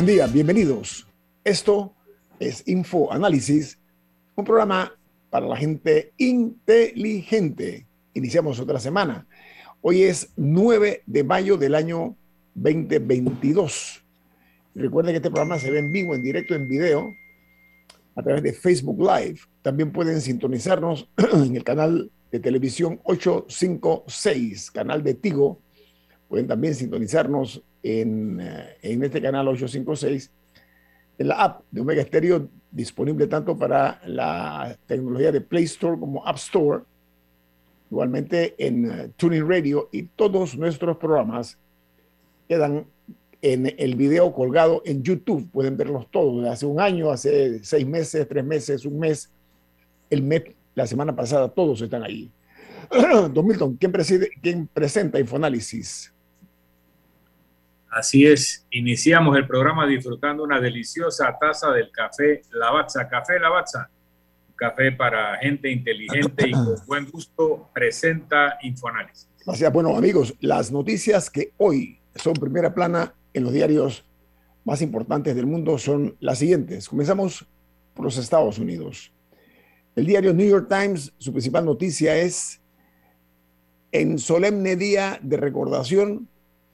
Buen día, bienvenidos. Esto es Info Análisis, un programa para la gente inteligente. Iniciamos otra semana. Hoy es 9 de mayo del año 2022. Recuerden que este programa se ve en vivo, en directo, en video, a través de Facebook Live. También pueden sintonizarnos en el canal de televisión 856, canal de Tigo. Pueden también sintonizarnos en, eh, en, este canal 856, en la app de Omega Stereo, disponible tanto para la tecnología de Play Store como App Store, igualmente en uh, Tuning Radio y todos nuestros programas quedan en el video colgado en YouTube. Pueden verlos todos, hace un año, hace seis meses, tres meses, un mes, el mes, la semana pasada, todos están ahí. Don Milton, ¿quién, preside, quién presenta Infoanálisis? Así es, iniciamos el programa disfrutando una deliciosa taza del café Lavazza. Café Lavazza, café para gente inteligente y con buen gusto, presenta Infoanálisis. Gracias. Bueno, amigos, las noticias que hoy son primera plana en los diarios más importantes del mundo son las siguientes. Comenzamos por los Estados Unidos. El diario New York Times, su principal noticia es, en solemne día de recordación,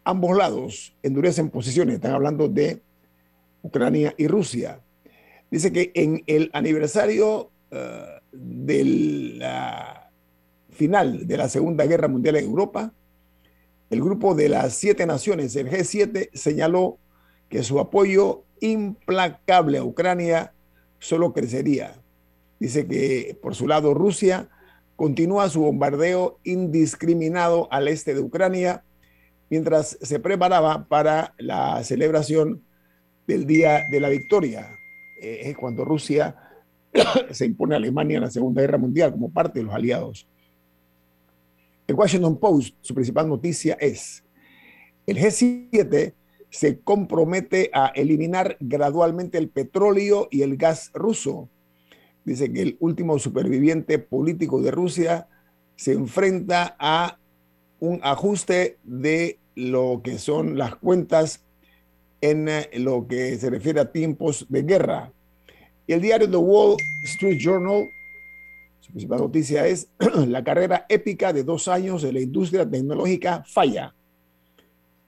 ambos lados endurecen posiciones. Están hablando de Ucrania y Rusia. Dice que en el aniversario uh, de la final de la Segunda Guerra Mundial en Europa, el grupo de las siete naciones, el G7, señaló que su apoyo implacable a Ucrania solo crecería. Dice que por su lado Rusia continúa su bombardeo indiscriminado al este de Ucrania mientras se preparaba para la celebración del Día de la Victoria, eh, cuando Rusia se impone a Alemania en la Segunda Guerra Mundial como parte de los aliados. El Washington Post, su principal noticia es, el G7 se compromete a eliminar gradualmente el petróleo y el gas ruso. Dice que el último superviviente político de Rusia se enfrenta a un ajuste de lo que son las cuentas en eh, lo que se refiere a tiempos de guerra. Y el diario The Wall Street Journal, su principal noticia es la carrera épica de dos años de la industria tecnológica falla.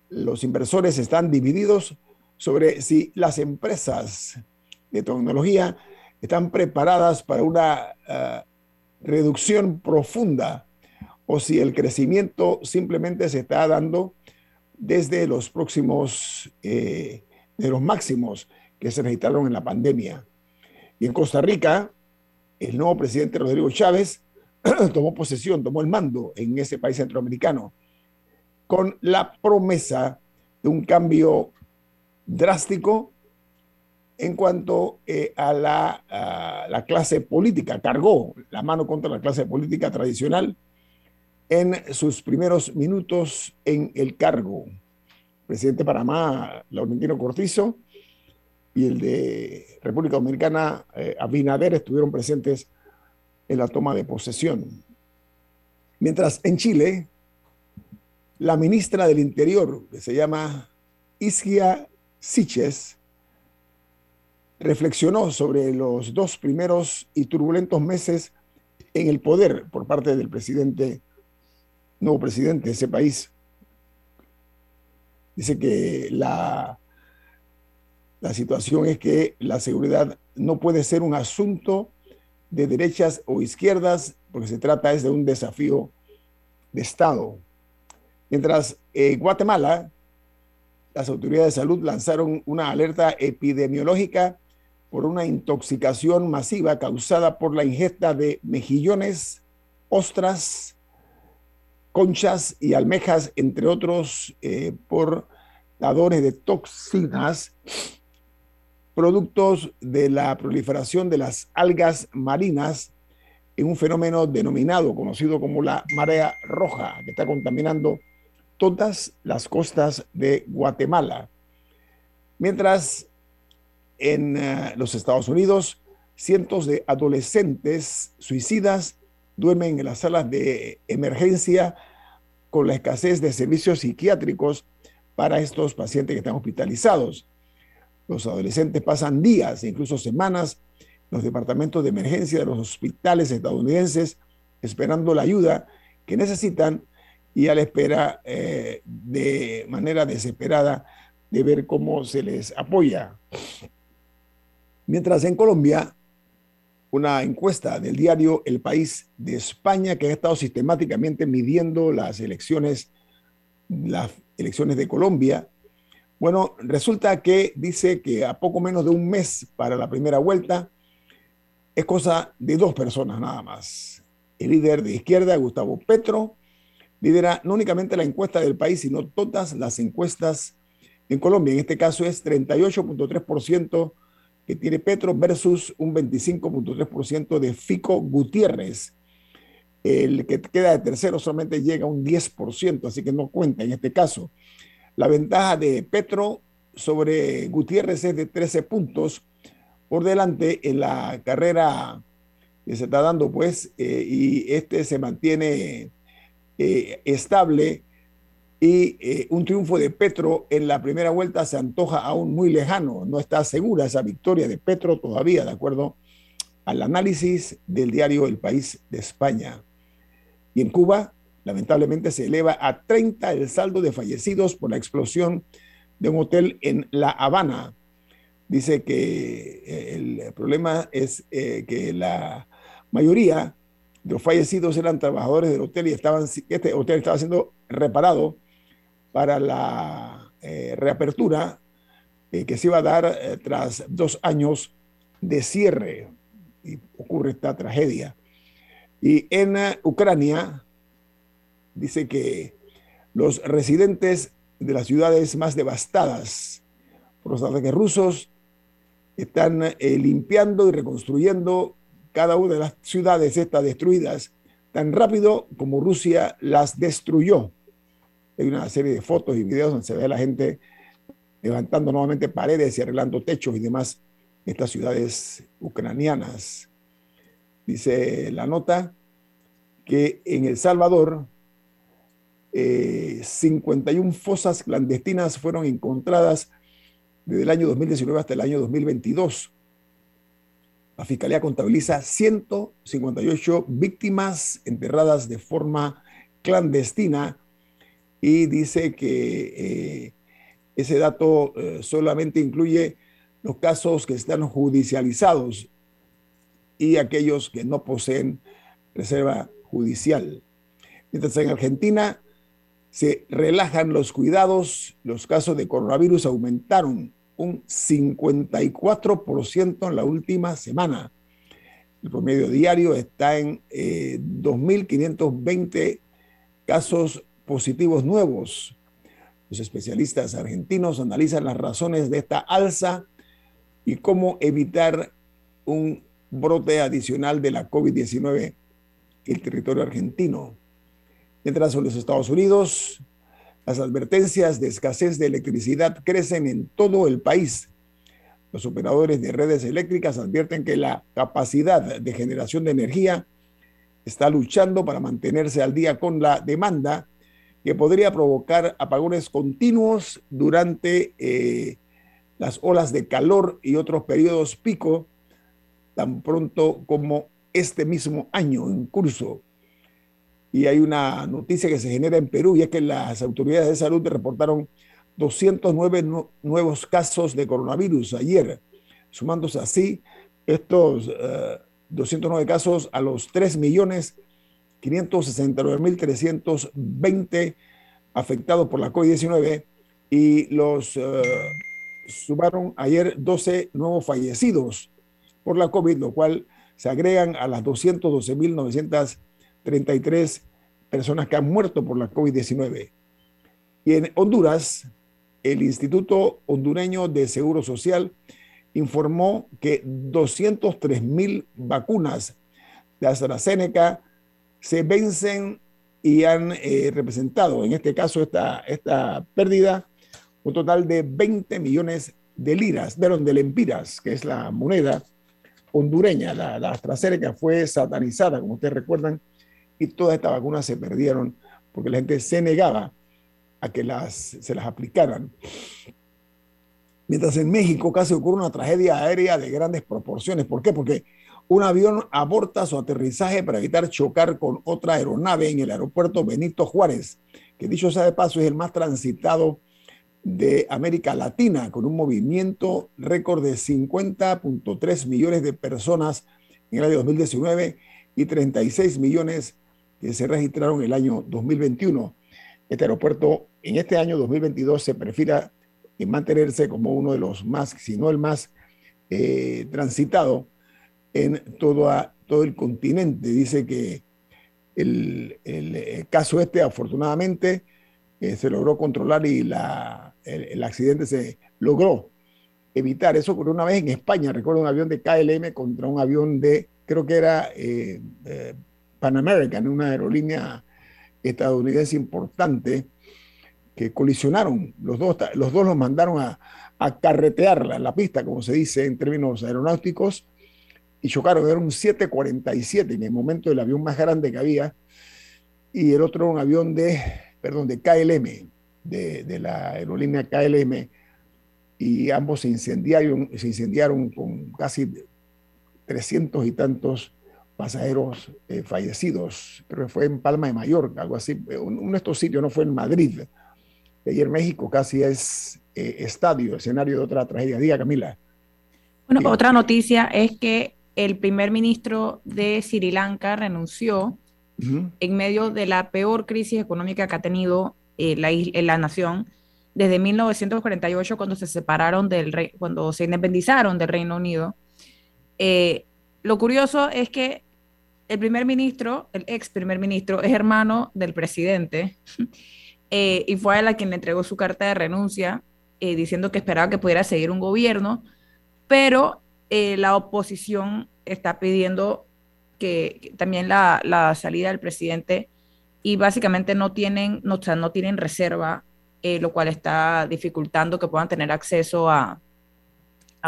Los inversores están divididos sobre si las empresas de tecnología están preparadas para una uh, reducción profunda o si el crecimiento simplemente se está dando desde los próximos, eh, de los máximos que se registraron en la pandemia. Y en Costa Rica, el nuevo presidente Rodrigo Chávez tomó posesión, tomó el mando en ese país centroamericano, con la promesa de un cambio drástico en cuanto eh, a, la, a la clase política. Cargó la mano contra la clase política tradicional en sus primeros minutos en el cargo. Presidente de Panamá, Laurentino Cortizo, y el de República Dominicana, eh, Abinader, estuvieron presentes en la toma de posesión. Mientras en Chile, la ministra del Interior, que se llama Isgia Siches, reflexionó sobre los dos primeros y turbulentos meses en el poder por parte del presidente, nuevo presidente de ese país. Dice que la, la situación es que la seguridad no puede ser un asunto de derechas o izquierdas, porque se trata es de un desafío de Estado. Mientras en Guatemala, las autoridades de salud lanzaron una alerta epidemiológica por una intoxicación masiva causada por la ingesta de mejillones, ostras, conchas y almejas, entre otros eh, portadores de toxinas, productos de la proliferación de las algas marinas en un fenómeno denominado, conocido como la marea roja, que está contaminando todas las costas de Guatemala. Mientras en eh, los Estados Unidos, cientos de adolescentes suicidas duermen en las salas de emergencia con la escasez de servicios psiquiátricos para estos pacientes que están hospitalizados. Los adolescentes pasan días e incluso semanas en los departamentos de emergencia de los hospitales estadounidenses esperando la ayuda que necesitan y a la espera eh, de manera desesperada de ver cómo se les apoya. Mientras en Colombia, una encuesta del diario El País de España que ha estado sistemáticamente midiendo las elecciones, las elecciones de Colombia, bueno, resulta que dice que a poco menos de un mes para la primera vuelta es cosa de dos personas nada más. El líder de izquierda, Gustavo Petro, lidera no únicamente la encuesta del país, sino todas las encuestas en Colombia. En este caso es 38.3% que tiene Petro versus un 25.3% de Fico Gutiérrez. El que queda de tercero solamente llega a un 10%, así que no cuenta en este caso. La ventaja de Petro sobre Gutiérrez es de 13 puntos por delante en la carrera que se está dando, pues, eh, y este se mantiene eh, estable y eh, un triunfo de Petro en la primera vuelta se antoja aún muy lejano. No está segura esa victoria de Petro todavía, de acuerdo al análisis del diario El País de España. Y en Cuba, lamentablemente, se eleva a 30 el saldo de fallecidos por la explosión de un hotel en La Habana. Dice que eh, el problema es eh, que la mayoría de los fallecidos eran trabajadores del hotel y estaban, este hotel estaba siendo reparado para la eh, reapertura eh, que se iba a dar eh, tras dos años de cierre. Y ocurre esta tragedia. Y en Ucrania dice que los residentes de las ciudades más devastadas por los ataques rusos están limpiando y reconstruyendo cada una de las ciudades estas destruidas tan rápido como Rusia las destruyó. Hay una serie de fotos y videos donde se ve a la gente levantando nuevamente paredes y arreglando techos y demás en estas ciudades ucranianas. Dice la nota que en El Salvador 51 eh, fosas clandestinas fueron encontradas desde el año 2019 hasta el año 2022. La Fiscalía contabiliza 158 víctimas enterradas de forma clandestina y dice que eh, ese dato eh, solamente incluye los casos que están judicializados y aquellos que no poseen reserva judicial. Mientras en Argentina se relajan los cuidados, los casos de coronavirus aumentaron un 54% en la última semana. El promedio diario está en 2.520 eh, casos positivos nuevos. Los especialistas argentinos analizan las razones de esta alza y cómo evitar un brote adicional de la COVID-19 en el territorio argentino. Mientras en los Estados Unidos, las advertencias de escasez de electricidad crecen en todo el país. Los operadores de redes eléctricas advierten que la capacidad de generación de energía está luchando para mantenerse al día con la demanda que podría provocar apagones continuos durante eh, las olas de calor y otros periodos pico tan pronto como este mismo año en curso. Y hay una noticia que se genera en Perú, y es que las autoridades de salud reportaron 209 nuevos casos de coronavirus ayer, sumándose así estos 209 eh, casos a los 3.569.320 afectados por la COVID-19 y los eh, sumaron ayer 12 nuevos fallecidos por la COVID, lo cual se agregan a las 212.933 personas que han muerto por la COVID-19. Y en Honduras, el Instituto Hondureño de Seguro Social informó que 203 mil vacunas de AstraZeneca se vencen y han eh, representado, en este caso, esta, esta pérdida un total de 20 millones de liras, de, de lempiras, que es la moneda hondureña. La, la AstraZeneca fue satanizada, como ustedes recuerdan, y todas estas vacunas se perdieron porque la gente se negaba a que las, se las aplicaran. Mientras en México casi ocurre una tragedia aérea de grandes proporciones. ¿Por qué? Porque un avión aborta su aterrizaje para evitar chocar con otra aeronave en el aeropuerto Benito Juárez, que dicho sea de paso es el más transitado de América Latina, con un movimiento récord de 50.3 millones de personas en el año 2019 y 36 millones que se registraron en el año 2021. Este aeropuerto en este año 2022 se perfila en mantenerse como uno de los más, si no el más eh, transitado en todo, todo el continente. Dice que el, el caso este, afortunadamente, eh, se logró controlar y la, el, accidente se logró evitar. Eso ocurrió una vez en España, recuerdo un avión de KLM contra un avión de, creo que era eh, eh, Pan American, una aerolínea estadounidense importante, que colisionaron. Los dos los, dos los mandaron a, a carretear la, la pista, como se dice en términos aeronáuticos, y chocaron. Era un 747 en el momento del avión más grande que había, y el otro un avión de perdón, de KLM, de, la aerolínea KLM, y ambos se incendiaron, se incendiaron con casi 300 y tantos pasajeros eh, fallecidos. Creo que fue en Palma de Mallorca, algo así. Uno de estos sitios no fue en Madrid. Ayer México casi es eh, estadio, escenario de otra tragedia. Diga, Camila. Bueno, otra noticia es que el primer ministro de Sri Lanka renunció en medio de la peor crisis económica que ha tenido eh, la, eh, la, nación desde 1948, cuando se separaron del rey, cuando se independizaron del Reino Unido. Eh, lo curioso es que el primer ministro, el ex primer ministro, es hermano del presidente y fue a él a quien le entregó su carta de renuncia diciendo que esperaba que pudiera seguir un gobierno, pero la oposición está pidiendo que, también la, salida del presidente y básicamente no tienen, no, no tienen reserva, eh, lo cual está dificultando que puedan tener acceso a,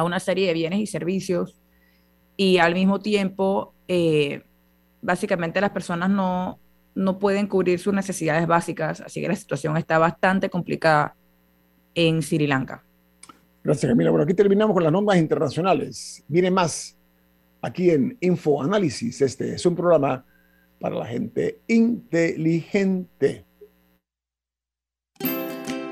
una serie de bienes y servicios y al mismo tiempo, eh, básicamente las personas no, no pueden cubrir sus necesidades básicas, así que la situación está bastante complicada en Sri Lanka. Gracias, Camila. Bueno, aquí terminamos con las normas internacionales. Viene más aquí en Info Análisis. Este es un programa para la gente inteligente.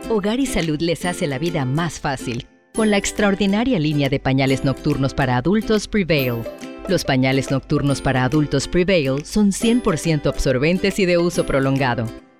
Hogar y Salud les hace la vida más fácil con la extraordinaria línea de pañales nocturnos para adultos Prevail. Los pañales nocturnos para adultos Prevail son 100% absorbentes y de uso prolongado.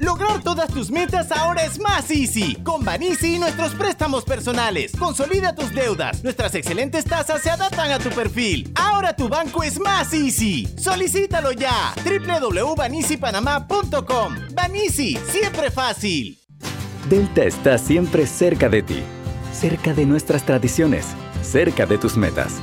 Lograr todas tus metas ahora es más easy. Con Banisi y nuestros préstamos personales. Consolida tus deudas. Nuestras excelentes tasas se adaptan a tu perfil. Ahora tu banco es más easy. Solicítalo ya. www.banisipanamá.com. Banisi, siempre fácil. Delta está siempre cerca de ti. Cerca de nuestras tradiciones. Cerca de tus metas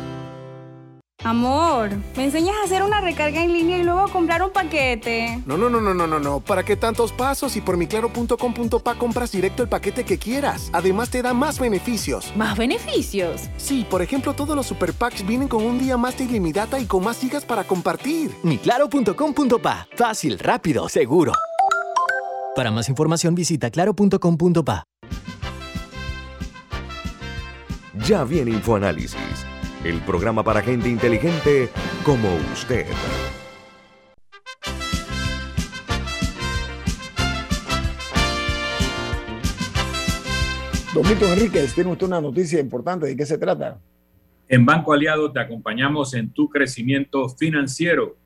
Amor, ¿me enseñas a hacer una recarga en línea y luego comprar un paquete? No, no, no, no, no, no, no. ¿Para qué tantos pasos? Y por miclaro.com.pa compras directo el paquete que quieras. Además te da más beneficios. ¿Más beneficios? Sí, por ejemplo, todos los super packs vienen con un día más de ilimitada y con más gigas para compartir. Miclaro.com.pa. Fácil, rápido, seguro. Para más información visita claro.com.pa. Ya viene InfoAnálisis el programa para gente inteligente como usted. Don Milton Enríquez, tiene usted una noticia importante. ¿De qué se trata? En Banco Aliado te acompañamos en tu crecimiento financiero.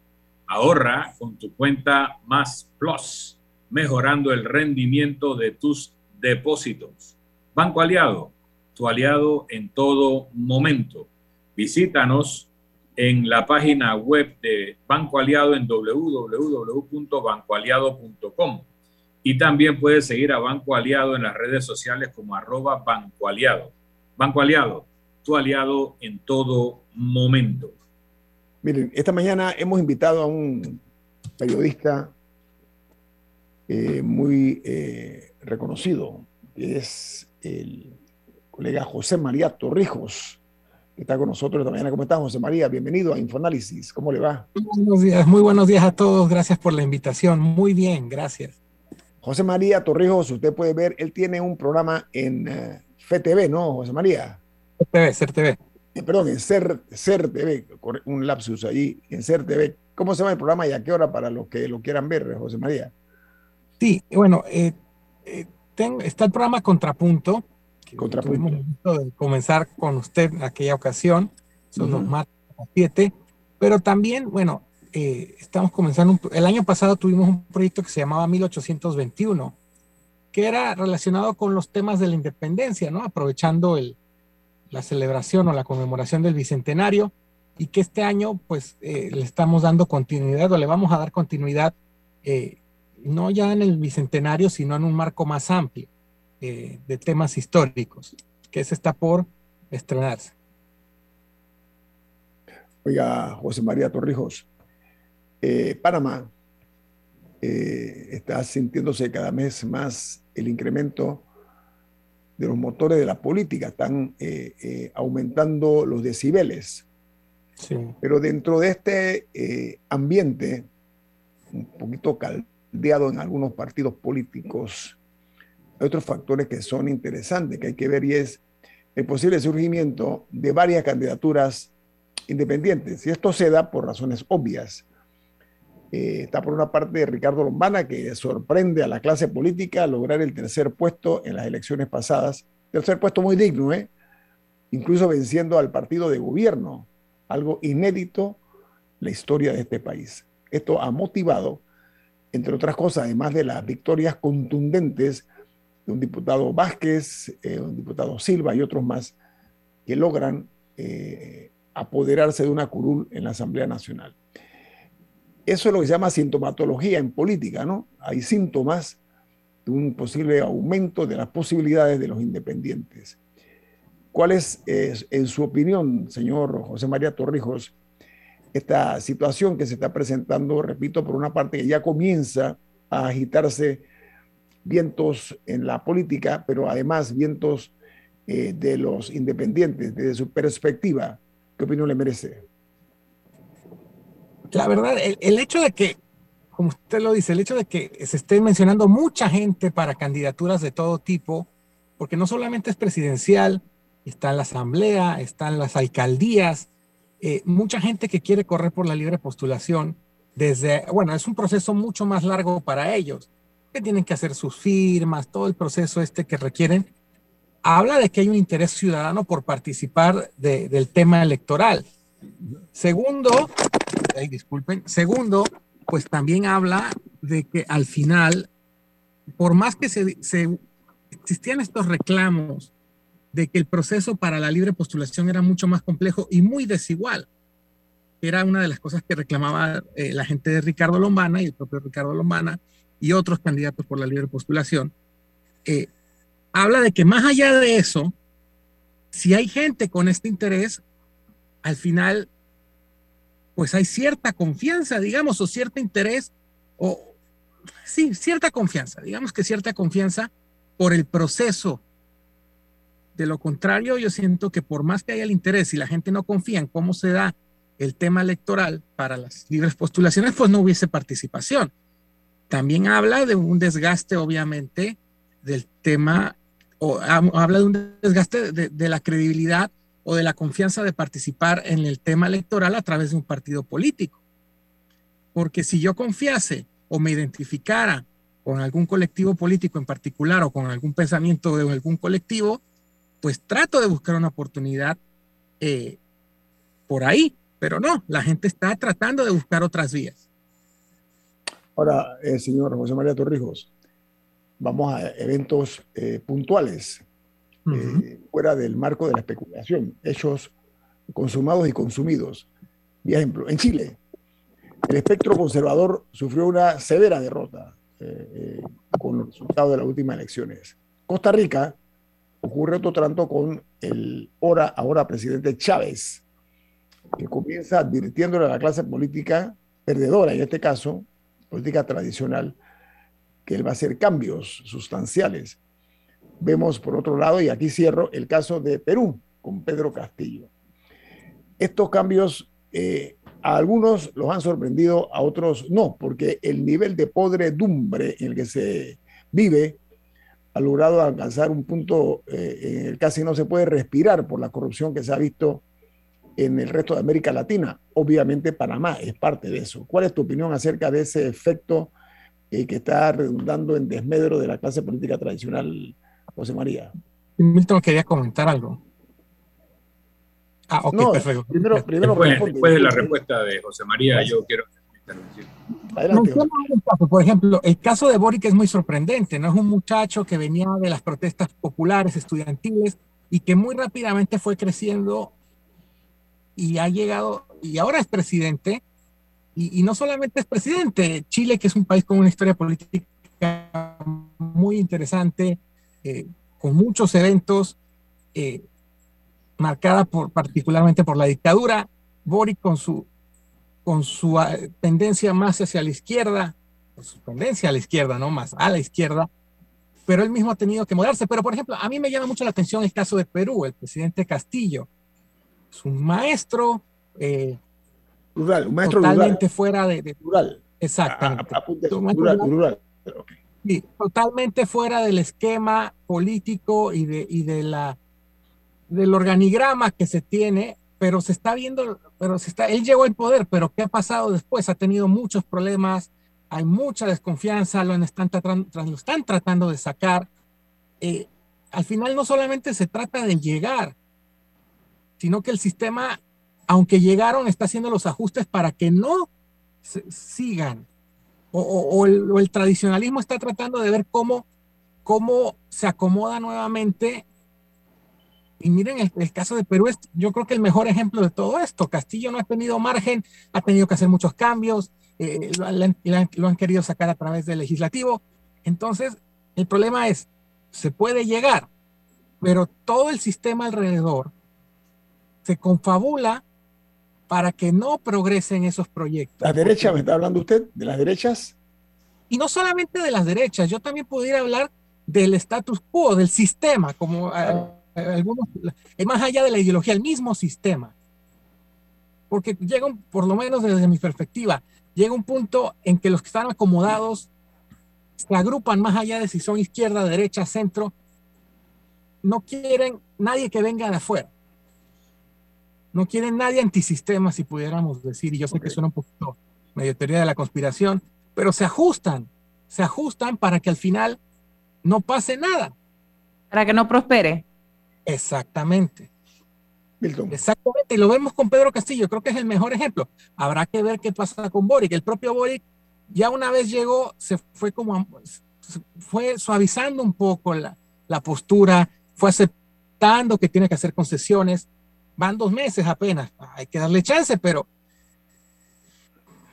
Ahorra con tu cuenta Más Plus, mejorando el rendimiento de tus depósitos. Banco Aliado, tu aliado en todo momento. Visítanos en la página web de Banco Aliado en www.bancoaliado.com. Y también puedes seguir a Banco Aliado en las redes sociales como arroba Banco Aliado. Banco Aliado, tu aliado en todo momento. Miren, esta mañana hemos invitado a un periodista eh, muy eh, reconocido, que es el colega José María Torrijos está con nosotros esta mañana. ¿Cómo estás, José María? Bienvenido a Infoanálisis. ¿Cómo le va? Buenos días, muy buenos días a todos. Gracias por la invitación. Muy bien, gracias. José María Torrijos, usted puede ver, él tiene un programa en uh, FTV, ¿no, José María? FTV, Ser TV. Eh, perdón, en TV, un lapsus allí, en Ser TV. ¿Cómo se llama el programa y a qué hora para los que lo quieran ver, José María? Sí, bueno, eh, eh, tengo, está el programa Contrapunto, De comenzar con usted en aquella ocasión, son los martes a las 7, pero también, bueno, eh, estamos comenzando, un, el año pasado tuvimos un proyecto que se llamaba 1821, que era relacionado con los temas de la independencia, ¿no? Aprovechando el, la celebración o la conmemoración del bicentenario y que este año pues eh, le estamos dando continuidad o le vamos a dar continuidad eh, no ya en el bicentenario, sino en un marco más amplio eh, de temas históricos, que ese está por estrenarse. Oiga, José María Torrijos, eh, Panamá eh, está sintiéndose cada vez más el incremento de los motores de la política, están eh, aumentando los decibeles. Sí. Pero dentro de este ambiente, un poquito caldeado en algunos partidos políticos, otros factores que son interesantes que hay que ver y es el posible surgimiento de varias candidaturas independientes. Y esto se da por razones obvias. Eh, está por una parte Ricardo Lombana, que sorprende a la clase política lograr el tercer puesto en las elecciones pasadas. Tercer puesto muy digno, ¿eh? incluso venciendo al partido de gobierno, algo inédito en la historia de este país. Esto ha motivado, entre otras cosas, además de las victorias contundentes de un diputado Vázquez, eh, un diputado Silva y otros más, que logran eh, apoderarse de una curul en la Asamblea Nacional. Eso es lo que se llama sintomatología en política, ¿no? Hay síntomas de un posible aumento de las posibilidades de los independientes. ¿Cuál es, es, en su opinión, señor José María Torrijos, esta situación que se está presentando, repito, por una parte que ya comienza a agitarse vientos en la política, pero además vientos eh, de los independientes, desde su perspectiva? ¿Qué opinión le merece? La verdad, el, hecho de que, como usted lo dice, el hecho de que se esté mencionando mucha gente para candidaturas de todo tipo, porque no solamente es presidencial, está en la asamblea, están las alcaldías, eh, mucha gente que quiere correr por la libre postulación desde, bueno, es un proceso mucho más largo para ellos, que tienen que hacer sus firmas, todo el proceso este que requieren, habla de que hay un interés ciudadano por participar del tema electoral. Segundo, disculpen, segundo, pues también habla de que al final, por más que se, existían estos reclamos de que el proceso para la libre postulación era mucho más complejo y muy desigual, era una de las cosas que reclamaba eh, la gente de Ricardo Lombana y el propio Ricardo Lombana y otros candidatos por la libre postulación, eh, habla de que más allá de eso, si hay gente con este interés, al final pues hay cierta confianza, digamos, o cierto interés, o sí, cierta confianza, digamos que cierta confianza por el proceso. De lo contrario, yo siento que por más que haya el interés y la gente no confía en cómo se da el tema electoral para las libres postulaciones, pues no hubiese participación. También habla de un desgaste, obviamente, del tema, o habla de un desgaste de, la credibilidad o de la confianza de participar en el tema electoral a través de un partido político. Porque si yo confiase o me identificara con algún colectivo político en particular o con algún pensamiento de algún colectivo, pues trato de buscar una oportunidad eh, por ahí, pero no, la gente está tratando de buscar otras vías. Ahora, eh, señor José María Torrijos, vamos a eventos eh, puntuales. Eh, fuera del marco de la especulación, hechos consumados y consumidos. Por ejemplo, en Chile, el espectro conservador sufrió una severa derrota eh, eh, con los resultados de las últimas elecciones. Costa Rica ocurre otro tanto con el ahora, ahora presidente Chávez, que comienza advirtiéndole a la clase política perdedora, en este caso, política tradicional, que él va a hacer cambios sustanciales Vemos por otro lado, y aquí cierro, el caso de Perú con Pedro Castillo. Estos cambios eh, a algunos los han sorprendido, a otros no, porque el nivel de podredumbre en el que se vive ha logrado alcanzar un punto eh, en el casi no se puede respirar por la corrupción que se ha visto en el resto de América Latina. Obviamente Panamá es parte de eso. ¿Cuál es tu opinión acerca de ese efecto eh, que está redundando en desmedro de la clase política tradicional José María. Milton quería comentar algo. Ah, ok, perfecto. Primero, primero después, de la respuesta de José María, yo quiero Adelante. Por ejemplo, el caso de Boric es muy sorprendente, ¿no? Es un muchacho que venía de las protestas populares, estudiantiles, y que muy rápidamente fue creciendo y ha llegado, y ahora es presidente, y, no solamente es presidente, Chile, que es un país con una historia política muy interesante, eh, con muchos eventos, eh, marcada por, particularmente por la dictadura, Boric con su, con su ah, tendencia más hacia la izquierda, su tendencia a la izquierda, no más a la izquierda, pero él mismo ha tenido que moderarse. Pero, por ejemplo, a mí me llama mucho la atención el caso de Perú, el presidente Castillo. Es un maestro. Eh, rural, un maestro totalmente fuera de, Rural. Exactamente. rural, Sí, totalmente fuera del esquema político y de, y de la del organigrama que se tiene, pero se está viendo, pero se está, él llegó al poder, pero ¿qué ha pasado después? Ha tenido muchos problemas, hay mucha desconfianza, lo están, lo están tratando de sacar. Eh, al final no solamente se trata de llegar, sino que el sistema, aunque llegaron, está haciendo los ajustes para que no sigan o, el, tradicionalismo está tratando de ver cómo, cómo se acomoda nuevamente. Y miren, el, caso de Perú es yo creo que el mejor ejemplo de todo esto. Castillo no ha tenido margen, ha tenido que hacer muchos cambios, eh, lo, han, querido sacar a través del legislativo. Entonces, el problema es, se puede llegar, pero todo el sistema alrededor se confabula para que no progresen esos proyectos. ¿Las derechas me está hablando usted? ¿De las derechas? Y no solamente de las derechas, yo también podría hablar del status quo, del sistema, como eh, algunos, eh, más allá de la ideología, el mismo sistema. Porque llega, por lo menos desde mi perspectiva, llega un punto en que los que están acomodados se agrupan más allá de si son izquierda, derecha, centro, no quieren nadie que venga de afuera. No quieren nadie antisistema, si pudiéramos decir, y yo sé que suena un poquito medio teoría de la conspiración, pero se ajustan, se ajustan para que al final no pase nada. Para que no prospere. Exactamente. Exactamente, y lo vemos con Pedro Castillo, creo que es el mejor ejemplo. Habrá que ver qué pasa con Boric. El propio Boric ya una vez llegó, se fue como, fue suavizando un poco la, la postura, fue aceptando que tiene que hacer concesiones. Van dos meses apenas, hay que darle chance, pero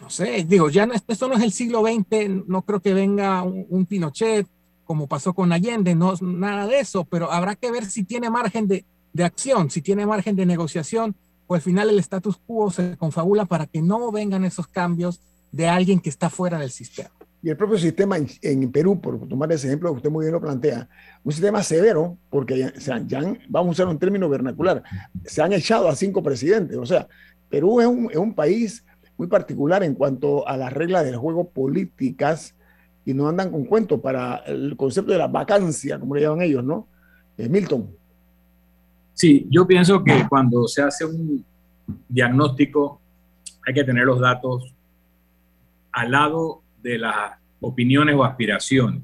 no sé, digo, ya no, esto no es el siglo XX, no creo que venga un, Pinochet como pasó con Allende, no nada de eso, pero habrá que ver si tiene margen de, de acción, si tiene margen de negociación, o al final el status quo se confabula para que no vengan esos cambios de alguien que está fuera del sistema. Y el propio sistema en, Perú, por tomar ese ejemplo que usted muy bien lo plantea, un sistema severo, porque ya, ya vamos a usar un término vernacular, se han echado a cinco presidentes. O sea, Perú es un, es un país muy particular en cuanto a las reglas del juego políticas y no andan con cuentos para el concepto de la vacancia, como le llaman ellos, ¿no? Eh, Milton. Sí, yo pienso que cuando se hace un diagnóstico hay que tener los datos al lado de las opiniones o aspiraciones.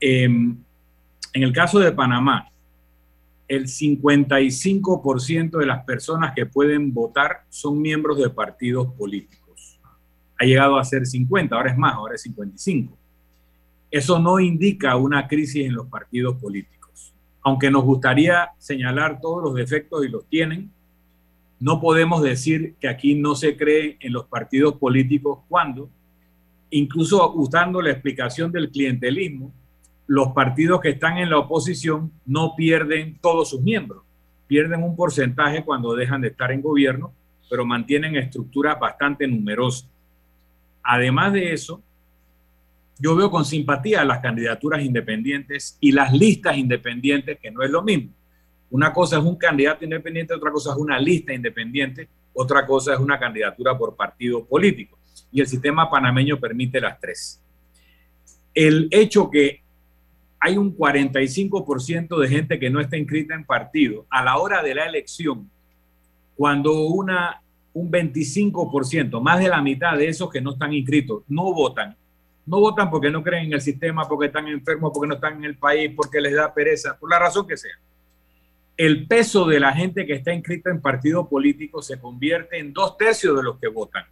Em, en el caso de Panamá, el 55% de las personas que pueden votar son miembros de partidos políticos. Ha llegado a ser 50, ahora es más, ahora es 55. Eso no indica una crisis en los partidos políticos. Aunque nos gustaría señalar todos los defectos y los tienen, no podemos decir que aquí no se cree en los partidos políticos cuando, incluso usando la explicación del clientelismo, los partidos que están en la oposición no pierden todos sus miembros, pierden un porcentaje cuando dejan de estar en gobierno, pero mantienen estructuras bastante numerosas. Además de eso, yo veo con simpatía las candidaturas independientes y las listas independientes, que no es lo mismo. Una cosa es un candidato independiente, otra cosa es una lista independiente, otra cosa es una candidatura por partido político. Y el sistema panameño permite las tres. El hecho que hay un 45% de gente que no está inscrita en partido a la hora de la elección, cuando una, un 25%, más de la mitad de esos que no están inscritos, no votan. No votan porque no creen en el sistema, porque están enfermos, porque no están en el país, porque les da pereza, por la razón que sea. El peso de la gente que está inscrita en partido político se convierte en dos tercios de los que votan,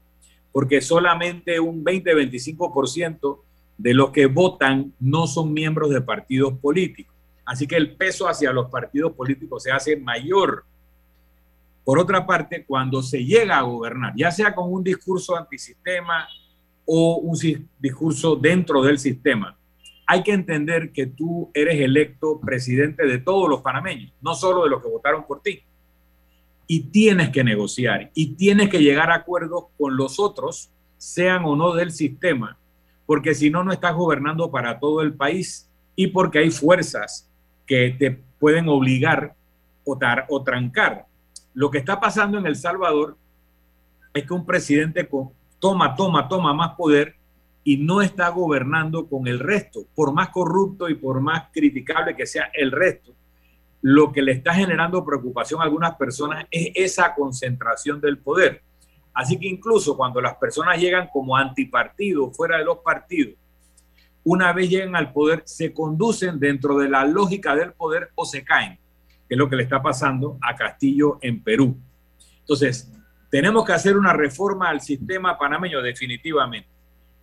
porque solamente un 20-25% de los que votan no son miembros de partidos políticos. Así que el peso hacia los partidos políticos se hace mayor. Por otra parte, cuando se llega a gobernar, ya sea con un discurso antisistema o un discurso dentro del sistema, hay que entender que tú eres electo presidente de todos los panameños, no solo de los que votaron por ti. Y tienes que negociar y tienes que llegar a acuerdos con los otros, sean o no del sistema, porque si no, no estás gobernando para todo el país y porque hay fuerzas que te pueden obligar o, o trancar. Lo que está pasando en El Salvador es que un presidente toma, toma, toma más poder y no está gobernando con el resto, por más corrupto y por más criticable que sea el resto. Lo que le está generando preocupación a algunas personas es esa concentración del poder. Así que incluso cuando las personas llegan como antipartido, fuera de los partidos, una vez llegan al poder, se conducen dentro de la lógica del poder o se caen, que es lo que le está pasando a Castillo en Perú. Entonces, tenemos que hacer una reforma al sistema panameño definitivamente,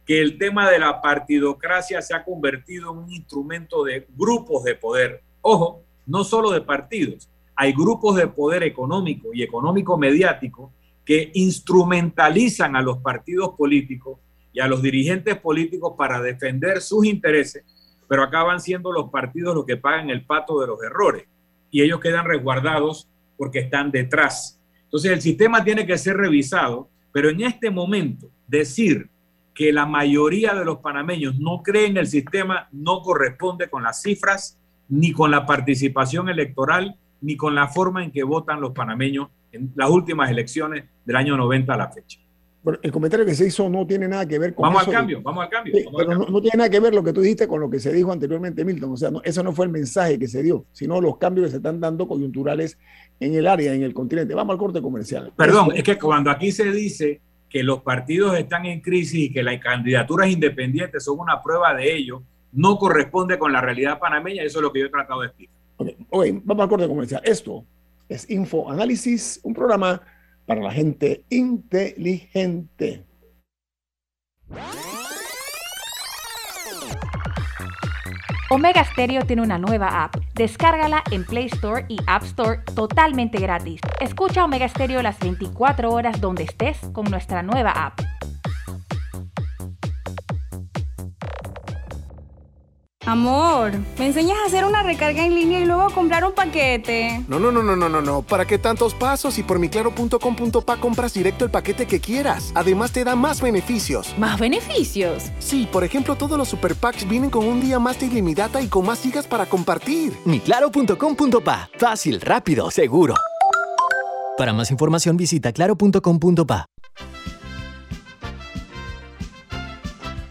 que el tema de la partidocracia se ha convertido en un instrumento de grupos de poder. Ojo, no solo de partidos, hay grupos de poder económico y económico mediático que instrumentalizan a los partidos políticos y a los dirigentes políticos para defender sus intereses, pero acaban siendo los partidos los que pagan el pato de los errores y ellos quedan resguardados porque están detrás. Entonces el sistema tiene que ser revisado, pero en este momento decir que la mayoría de los panameños no creen en el sistema no corresponde con las cifras, ni con la participación electoral, ni con la forma en que votan los panameños en las últimas elecciones del año 90 a la fecha. Bueno, el comentario que se hizo no tiene nada que ver con vamos eso Al cambio, vamos al cambio, pero No, tiene nada que ver lo que tú dijiste con lo que se dijo anteriormente, Milton. O sea, eso no fue el mensaje que se dio, sino los cambios que se están dando coyunturales en el área, en el continente. Vamos al corte comercial. Perdón, es que cuando aquí se dice que los partidos están en crisis y que las candidaturas independientes son una prueba de ello, no corresponde con la realidad panameña. Eso es lo que yo he tratado de explicar. Ok, vamos al corte comercial. Esto es Info Análisis, un programa para la gente inteligente. Omega Stereo tiene una nueva app. Descárgala en Play Store y App Store totalmente gratis. Escucha Omega Stereo las 24 horas donde estés con nuestra nueva app. Amor, ¿me enseñas a hacer una recarga en línea y luego a comprar un paquete? No, no, no, no, no, no, no. ¿Para qué tantos pasos? Y por miclaro.com.pa compras directo el paquete que quieras. Además te da más beneficios. ¿Más beneficios? Sí, por ejemplo, todos los super packs vienen con un día más de ilimitada y con más gigas para compartir. Miclaro.com.pa. Fácil, rápido, seguro. Para más información visita claro.com.pa.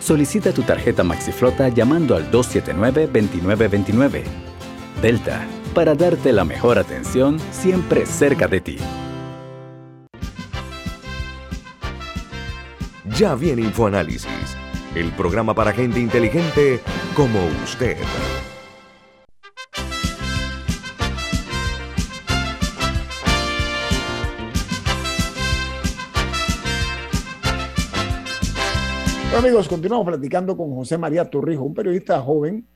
Solicita tu tarjeta MaxiFlota llamando al 279-2929. Delta, para darte la mejor atención siempre cerca de ti. Ya viene InfoAnálisis, el programa para gente inteligente como usted. Amigos, continuamos platicando con José María Torrijos, un periodista joven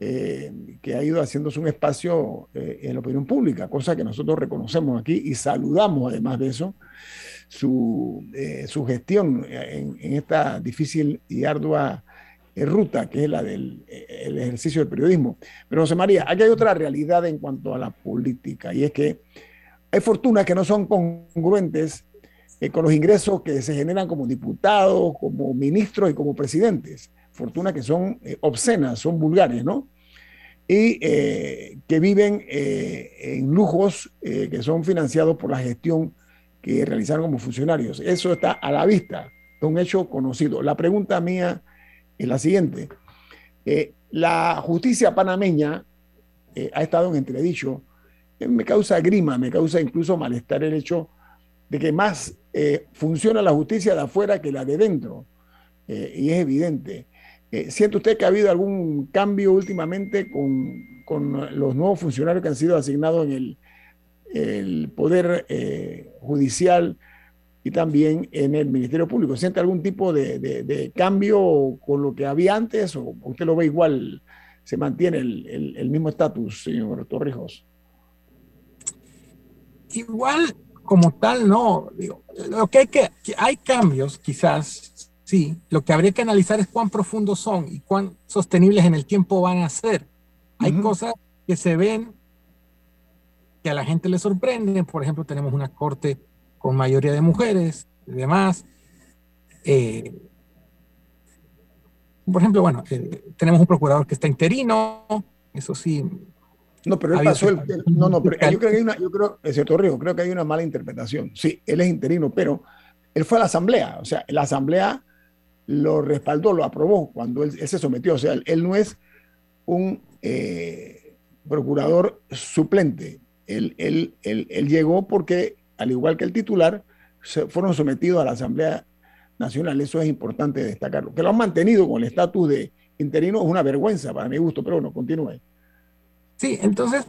eh, que ha ido haciéndose un espacio eh, en la opinión pública, cosa que nosotros reconocemos aquí y saludamos además de eso su, eh, gestión en, esta difícil y ardua ruta que es la del el ejercicio del periodismo. Pero José María, aquí hay otra realidad en cuanto a la política y es que hay fortunas que no son congruentes eh, con los ingresos que se generan como diputados, como ministros y como presidentes. Fortunas que son eh, obscenas, son vulgares, ¿no? Y eh, que viven en lujos que son financiados por la gestión que realizaron como funcionarios. Eso está a la vista, es un hecho conocido. La pregunta mía es la siguiente. la justicia panameña ha estado en entredicho. me causa grima, me causa incluso malestar el hecho de que más eh, funciona la justicia de afuera que la de dentro. Eh, y es evidente. Eh, ¿Siente usted que ha habido algún cambio últimamente con, los nuevos funcionarios que han sido asignados en el, el Poder Judicial y también en el Ministerio Público? ¿Siente algún tipo de, cambio con lo que había antes o usted lo ve igual? ¿Se mantiene el, el mismo estatus, señor Torrijos? Igual como tal, no. Digo, lo que hay que, hay cambios, quizás, sí. Lo que habría que analizar es cuán profundos son y cuán sostenibles en el tiempo van a ser. Hay cosas que se ven que a la gente le sorprenden. Por ejemplo, tenemos una corte con mayoría de mujeres y demás. Eh, por ejemplo, bueno, eh, tenemos un procurador que está interino, eso sí. No, pero él pasó el, No, no, pero yo creo que hay una, yo creo, es cierto, creo que hay una mala interpretación. Sí, él es interino, pero él fue a la asamblea, o sea, la asamblea lo respaldó, lo aprobó cuando él, se sometió, o sea, él, no es un eh, procurador suplente, él, él, él, llegó porque, al igual que el titular, se fueron sometidos a la Asamblea Nacional, eso es importante destacarlo. Que lo han mantenido con el estatus de interino es una vergüenza para mi gusto, pero bueno, continúe. Sí, entonces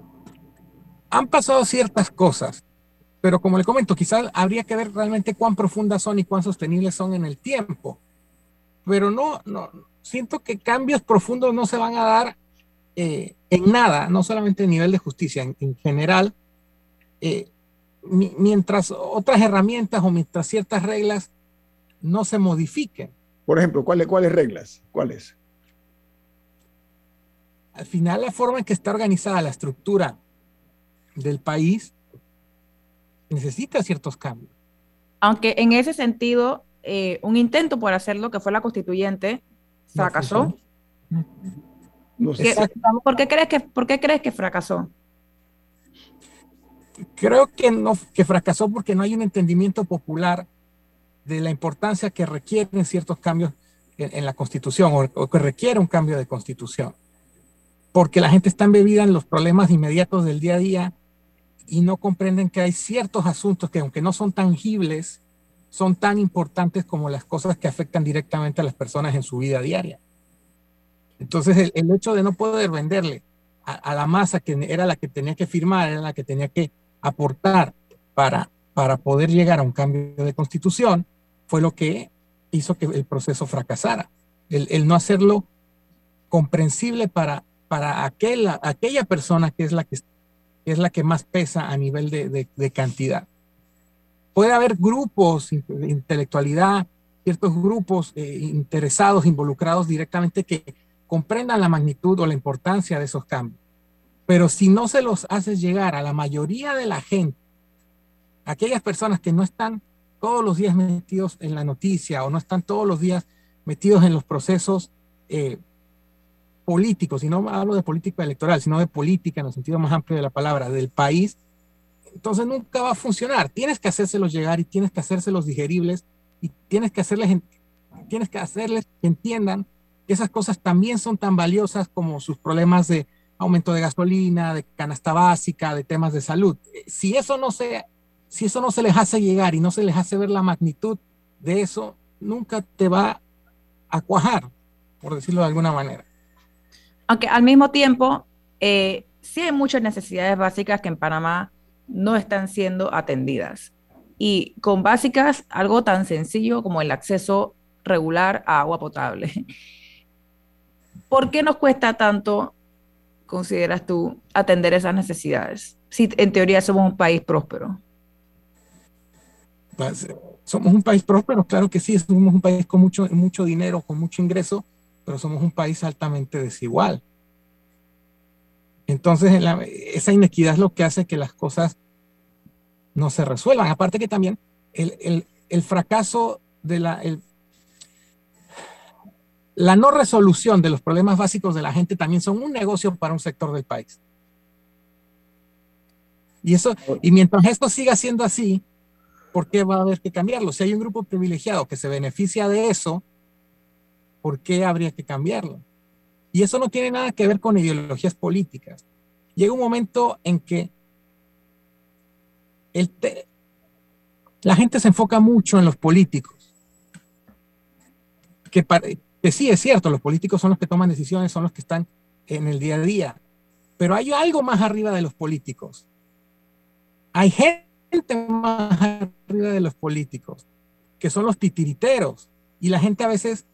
han pasado ciertas cosas, pero como le comento, quizás habría que ver realmente cuán profundas son y cuán sostenibles son en el tiempo. Pero no, no, siento que cambios profundos no se van a dar eh, en nada, no solamente a nivel de justicia, en, general, eh, mientras otras herramientas o mientras ciertas reglas no se modifiquen. Por ejemplo, ¿cuáles, cuáles reglas? ¿Cuáles? Al final, la forma en que está organizada la estructura del país necesita ciertos cambios. Aunque en ese sentido, eh, un intento por hacer lo que fue la constituyente fracasó. ¿Por, qué crees que, ¿Por qué crees que fracasó? Creo que, no, que fracasó porque no hay un entendimiento popular de la importancia que requieren ciertos cambios en, la constitución o, que requiere un cambio de constitución. Porque la gente está embebida en los problemas inmediatos del día a día y no comprenden que hay ciertos asuntos que aunque no son tangibles, son tan importantes como las cosas que afectan directamente a las personas en su vida diaria. Entonces, el, hecho de no poder venderle a, la masa que era la que tenía que firmar, era la que tenía que aportar para, para poder llegar a un cambio de constitución, fue lo que hizo que el proceso fracasara. El, no hacerlo comprensible para, para aquella, aquella persona que es la que, es la que más pesa a nivel de, de cantidad. Puede haber grupos de intelectualidad, ciertos grupos eh, interesados, involucrados directamente que comprendan la magnitud o la importancia de esos cambios. Pero si no se los haces llegar a la mayoría de la gente, aquellas personas que no están todos los días metidos en la noticia o no están todos los días metidos en los procesos eh, políticos, y no hablo de política electoral, sino de política en el sentido más amplio de la palabra, del país, entonces nunca va a funcionar. Tienes que hacérselos llegar y tienes que hacérselos digeribles y tienes que hacerles, tienes que hacerles que entiendan esas cosas también son tan valiosas como sus problemas de aumento de gasolina, de canasta básica, de temas de salud. Si eso no se, si eso no se les hace llegar y no se les hace ver la magnitud de eso, nunca te va a cuajar, por decirlo de alguna manera. Aunque al mismo tiempo, eh, sí hay muchas necesidades básicas que en Panamá no están siendo atendidas. Y con básicas, algo tan sencillo como el acceso regular a agua potable. ¿Por qué nos cuesta tanto, consideras tú, atender esas necesidades? Si en teoría somos un país próspero. Pues, somos un país próspero, claro que sí, somos un país con mucho, mucho dinero, con mucho ingreso, pero somos un país altamente desigual. Entonces, esa inequidad es lo que hace que las cosas no se resuelvan. Aparte que también el, el fracaso de la, el, la no resolución de los problemas básicos de la gente también son un negocio para un sector del país. Y eso, y mientras esto siga siendo así, ¿por qué va a haber que cambiarlo? Si hay un grupo privilegiado que se beneficia de eso, ¿por qué habría que cambiarlo? Y eso no tiene nada que ver con ideologías políticas. Llega un momento en que la gente se enfoca mucho en los políticos, que sí es cierto, los políticos son los que toman decisiones, son los que están en el día a día, pero hay algo más arriba de los políticos. Hay gente más arriba de los políticos, que son los titiriteros, y la gente a veces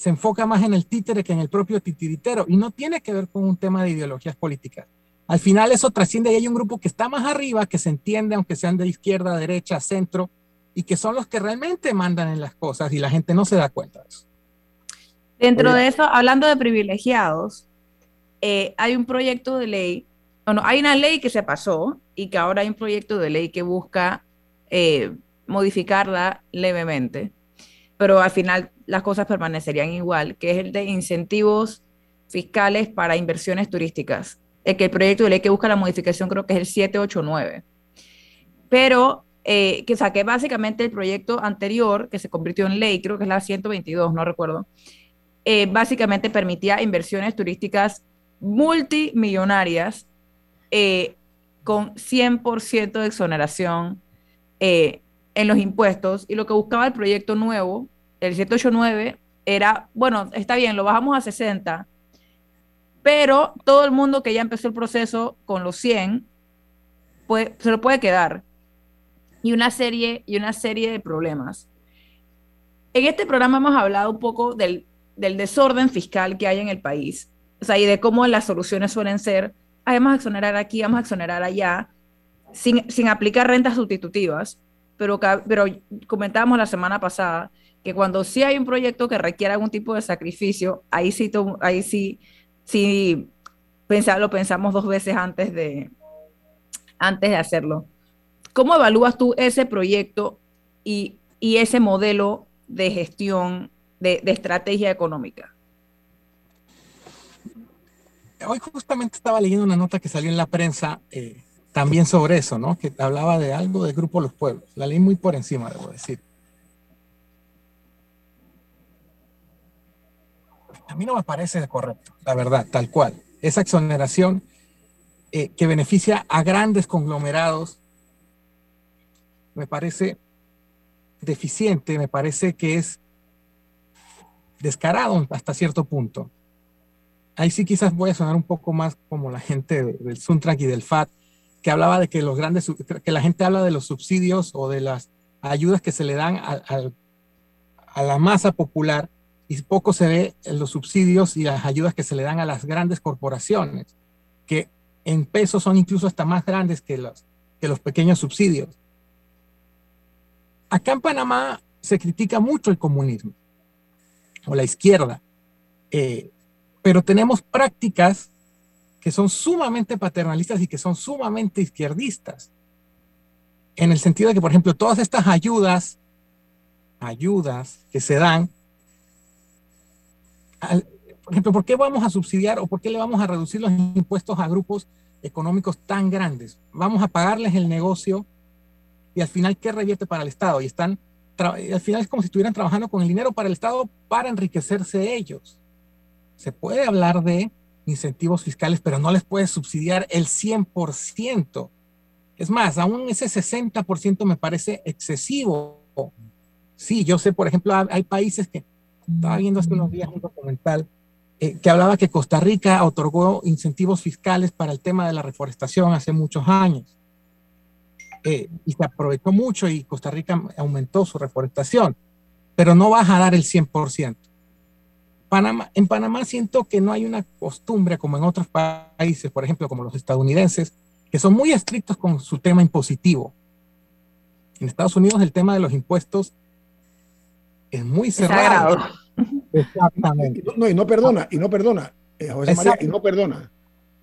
se enfoca más en el títere que en el propio titiritero, y no tiene que ver con un tema de ideologías políticas. Al final eso trasciende y hay un grupo que está más arriba, que se entiende, aunque sean de izquierda, derecha, centro, y que son los que realmente mandan en las cosas y la gente no se da cuenta de eso. Dentro de eso, hablando de privilegiados, eh, hay un proyecto de ley, bueno, hay una ley que se pasó y que ahora hay un proyecto de ley que busca eh, modificarla levemente, pero al final las cosas permanecerían igual, que es el de incentivos fiscales para inversiones turísticas. El que el proyecto de ley que busca la modificación creo que es el 789. Pero eh, que saqué básicamente el proyecto anterior, que se convirtió en ley, creo que es la 122, no recuerdo, eh, básicamente permitía inversiones turísticas multimillonarias eh, con 100% de exoneración en los impuestos. Y lo que buscaba el proyecto nuevo, el 789, era, bueno, está bien, lo bajamos a 60, pero todo el mundo que ya empezó el proceso con los 100, pues, se lo puede quedar y una serie, y una serie de problemas. En este programa hemos hablado un poco del, desorden fiscal que hay en el país, o sea, y de cómo las soluciones suelen ser, vamos a exonerar aquí, vamos a exonerar allá, sin, aplicar rentas sustitutivas, pero, pero comentábamos la semana pasada que cuando sí hay un proyecto que requiere algún tipo de sacrificio, ahí sí, ahí sí, sí lo pensamos dos veces antes de, antes de hacerlo. ¿Cómo evalúas tú ese proyecto y, ese modelo de gestión de, estrategia económica? Hoy justamente estaba leyendo una nota que salió en la prensa eh, también sobre eso, ¿no? Que hablaba de algo del Grupo Los Pueblos. La leí muy por encima, debo decir. A mí no me parece correcto, la verdad, tal cual. Esa exoneración eh, que beneficia a grandes conglomerados me parece deficiente, me parece que es descarado hasta cierto punto. Ahí sí quizás voy a sonar un poco más como la gente del Suntrack y del FAT, que hablaba de que los grandes, que la gente habla de los subsidios o de las ayudas que se le dan a, a la masa popular y poco se ve en los subsidios y las ayudas que se le dan a las grandes corporaciones, que en pesos son incluso hasta más grandes que los, que los pequeños subsidios. Acá en Panamá se critica mucho el comunismo o la izquierda, eh, pero tenemos prácticas que son sumamente paternalistas y que son sumamente izquierdistas. En el sentido de que, por ejemplo, todas estas ayudas, ayudas que se dan, por ejemplo, ¿por qué vamos a subsidiar o por qué le vamos a reducir los impuestos a grupos económicos tan grandes? Vamos a pagarles el negocio y al final, ¿qué revierte para el Estado? Y están, al final es como si estuvieran trabajando con el dinero para el Estado para enriquecerse ellos. Se puede hablar de incentivos fiscales, pero no les puede subsidiar el 100%. Es más, aún ese 60% me parece excesivo. Sí, yo sé, por ejemplo, hay países que, estaba viendo hace unos días un documental eh, que hablaba que Costa Rica otorgó incentivos fiscales para el tema de la reforestación hace muchos años. Eh, y se aprovechó mucho y Costa Rica aumentó su reforestación, pero no va a dar el 100%. Panamá, en Panamá siento que no hay una costumbre como en otros países, por ejemplo, como los estadounidenses, que son muy estrictos con su tema impositivo. En Estados Unidos el tema de los impuestos es muy cerrado. Exactamente. No, y no perdona, y no perdona, eh, José María, y no perdona.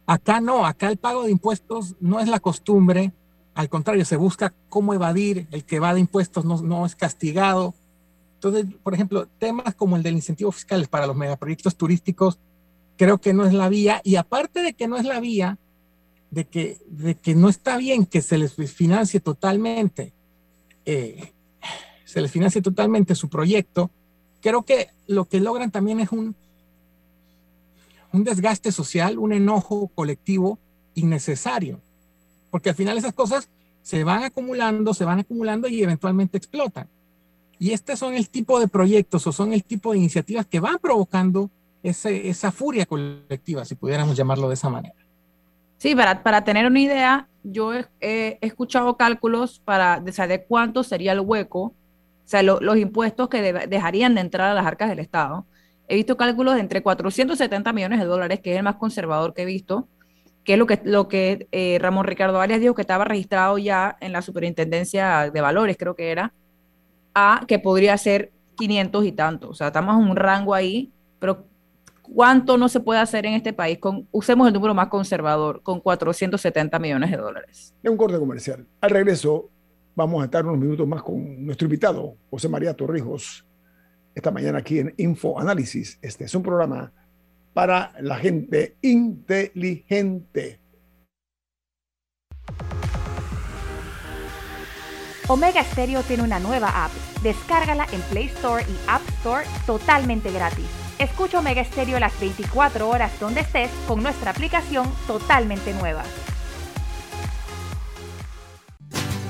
Acá no, acá el pago de impuestos no es la costumbre, al contrario, se busca cómo evadir, el que evade impuestos no, es castigado. Entonces, por ejemplo, temas como el del incentivo fiscal para los megaproyectos turísticos, creo que no es la vía. Y aparte de que no es la vía, de que, de que no está bien que se les financie totalmente, eh, se les financie totalmente su proyecto, creo que lo que logran también es un, un desgaste social, un enojo colectivo innecesario porque al final esas cosas se van acumulando, se van acumulando y eventualmente explotan. Y estos son el tipo de proyectos o son el tipo de iniciativas que van provocando ese, esa furia colectiva, si pudiéramos llamarlo de esa manera. Sí, para, para tener una idea, yo he, escuchado cálculos para saber cuánto sería el hueco, o sea, los impuestos que dejarían de entrar a las arcas del Estado. He visto cálculos de entre 470 millones de dólares, que es el más conservador que he visto, que es lo que, lo que eh, Ramón Ricardo Arias dijo que estaba registrado ya en la Superintendencia de Valores, creo que era, a que podría ser 500 y tanto. O sea, estamos en un rango ahí, pero ¿Cuánto no se puede hacer en este país? Con, usemos el número más conservador, con 470 millones de dólares. De un corte comercial. Al regreso, vamos a estar unos minutos más con nuestro invitado, José María Torrijos, esta mañana aquí en Info Análisis. Este es un programa para la gente inteligente. Omega Stereo tiene una nueva app. Descárgala en Play Store y App Store totalmente gratis. Escucha Omega Stereo las 24 horas donde estés con nuestra aplicación totalmente nueva.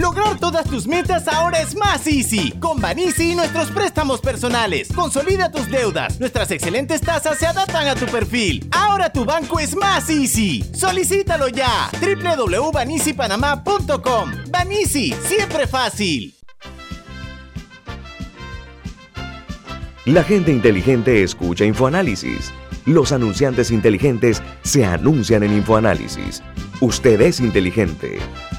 Lograr todas tus metas ahora es más easy. Con Banisi y nuestros préstamos personales. Consolida tus deudas. Nuestras excelentes tasas se adaptan a tu perfil. Ahora tu banco es más easy. Solicítalo ya. www.banisipanamá.com. Banisi, siempre fácil. La gente inteligente escucha InfoAnálisis. Los anunciantes inteligentes se anuncian en InfoAnálisis. Usted es inteligente.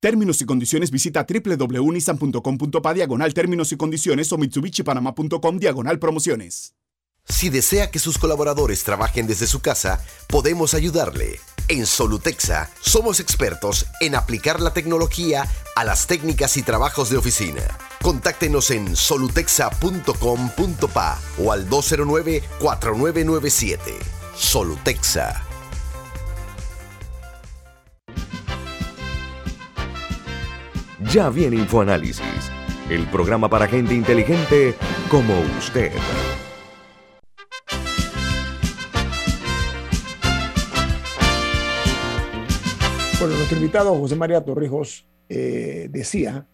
Términos y condiciones visita www.nissan.com.pa diagonal términos y condiciones o mitsubishipanama.com diagonal promociones. Si desea que sus colaboradores trabajen desde su casa, podemos ayudarle. En Solutexa somos expertos en aplicar la tecnología a las técnicas y trabajos de oficina. Contáctenos en solutexa.com.pa o al 209-4997. Solutexa. Ya viene InfoAnálisis, el programa para gente inteligente como usted. Bueno, nuestro invitado José María Torrijos eh, decía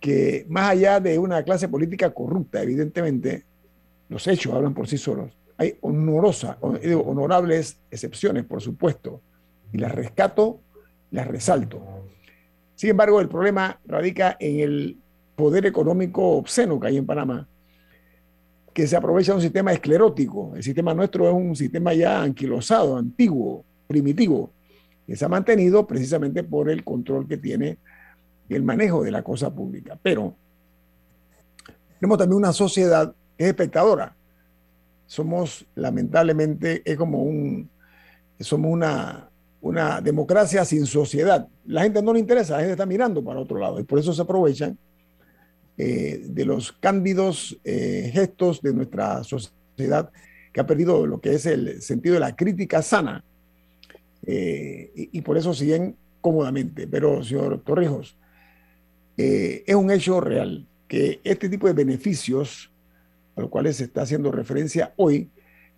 que más allá de una clase política corrupta, evidentemente, los hechos hablan por sí solos. Hay honorosas, honorables excepciones, por supuesto, y las rescato, las resalto. Sin embargo, el problema radica en el poder económico obsceno que hay en Panamá, que se aprovecha un sistema esclerótico. El sistema nuestro es un sistema ya anquilosado, antiguo, primitivo, que se ha mantenido precisamente por el control que tiene el manejo de la cosa pública. Pero tenemos también una sociedad espectadora. Somos, lamentablemente, es como un, somos una, una democracia sin sociedad. La gente no le interesa, la gente está mirando para otro lado y por eso se aprovechan eh, de los cándidos eh, gestos de nuestra sociedad que ha perdido lo que es el sentido de la crítica sana eh, y, y, por eso siguen cómodamente. Pero, señor Torrijos, es un hecho real que este tipo de beneficios a los cuales se está haciendo referencia hoy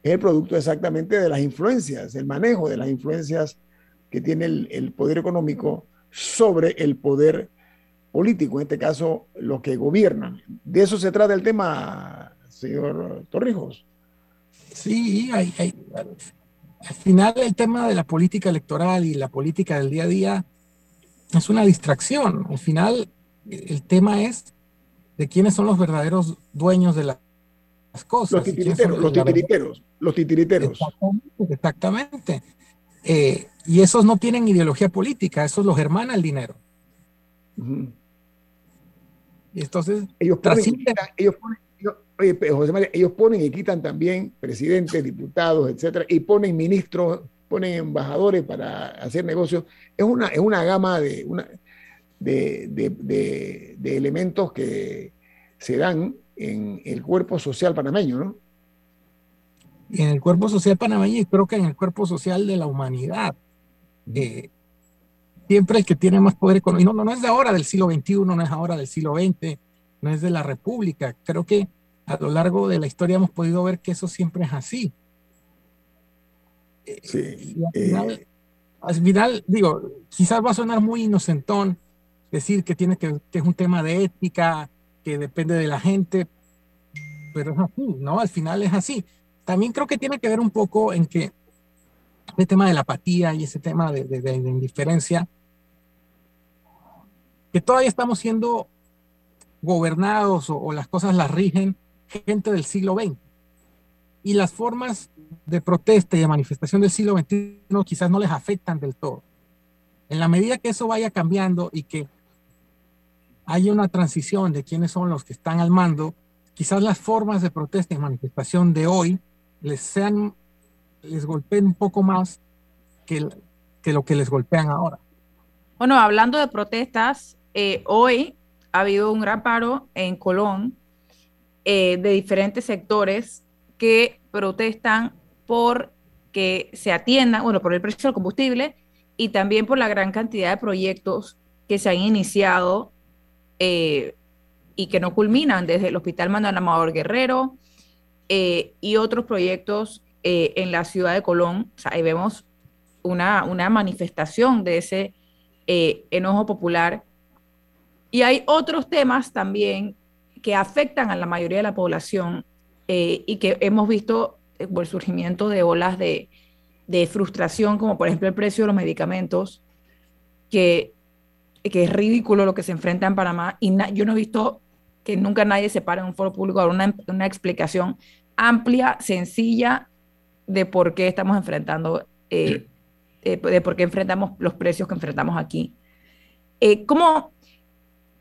es el producto exactamente de las influencias, el manejo de las influencias que tiene el, poder económico sobre el poder político, en este caso los que gobiernan. De eso se trata el tema, señor Torrijos. Sí, hay, al final el tema de la política electoral y la política del día a día es una distracción. Al final el tema es de quiénes son los verdaderos dueños de las cosas. Los titiriteros, los titiriteros, los titiriteros. Exactamente. exactamente. Eh, y esos no tienen ideología política, esos los hermana el dinero. Y entonces, ellos ponen, ellos, ponen, José María, ellos ponen y quitan también presidentes, diputados, etcétera, y ponen ministros ponen embajadores para hacer negocios. Es una, es una gama de, una, de, de, elementos que se dan en el cuerpo social panameño, ¿no? Y en el cuerpo social panameño y creo que en el cuerpo social de la humanidad. Eh, siempre el que tiene más poder económico, no, no, es de ahora del siglo XXI, no es ahora del siglo XX, no es de la República. Creo que a lo largo de la historia hemos podido ver que eso siempre es así. Sí. Eh, al, final, digo, quizás va a sonar muy inocentón decir que, tiene que, que es un tema de ética, que depende de la gente, pero es así, ¿no? Al final es así. También creo que tiene que ver un poco en que el tema de la apatía y ese tema de, de, de indiferencia, que todavía estamos siendo gobernados o, las cosas las rigen gente del siglo XX. Y las formas de protesta y de manifestación del siglo XXI quizás no les afectan del todo. En la medida que eso vaya cambiando y que haya una transición de quiénes son los que están al mando, quizás las formas de protesta y manifestación de hoy les sean, les golpeen un poco más que, que lo que les golpean ahora. Bueno, hablando de protestas, eh, hoy ha habido un gran paro en Colón eh, de diferentes sectores que protestan por que se atiendan, bueno, por el precio del combustible y también por la gran cantidad de proyectos que se han iniciado eh, y que no culminan desde el Hospital Manuel Amador Guerrero eh, y otros proyectos en la ciudad de Colón. O sea, ahí vemos una, una manifestación de ese enojo popular y hay otros temas también que afectan a la mayoría de la población eh, y que hemos visto eh, el surgimiento de olas de, frustración, como por ejemplo el precio de los medicamentos, que, que es ridículo lo que se enfrenta en Panamá. Y yo no he visto que nunca nadie se pare en un foro público a una, una explicación amplia, sencilla, de por qué estamos enfrentando, eh, de por qué enfrentamos los precios que enfrentamos aquí. ¿Cómo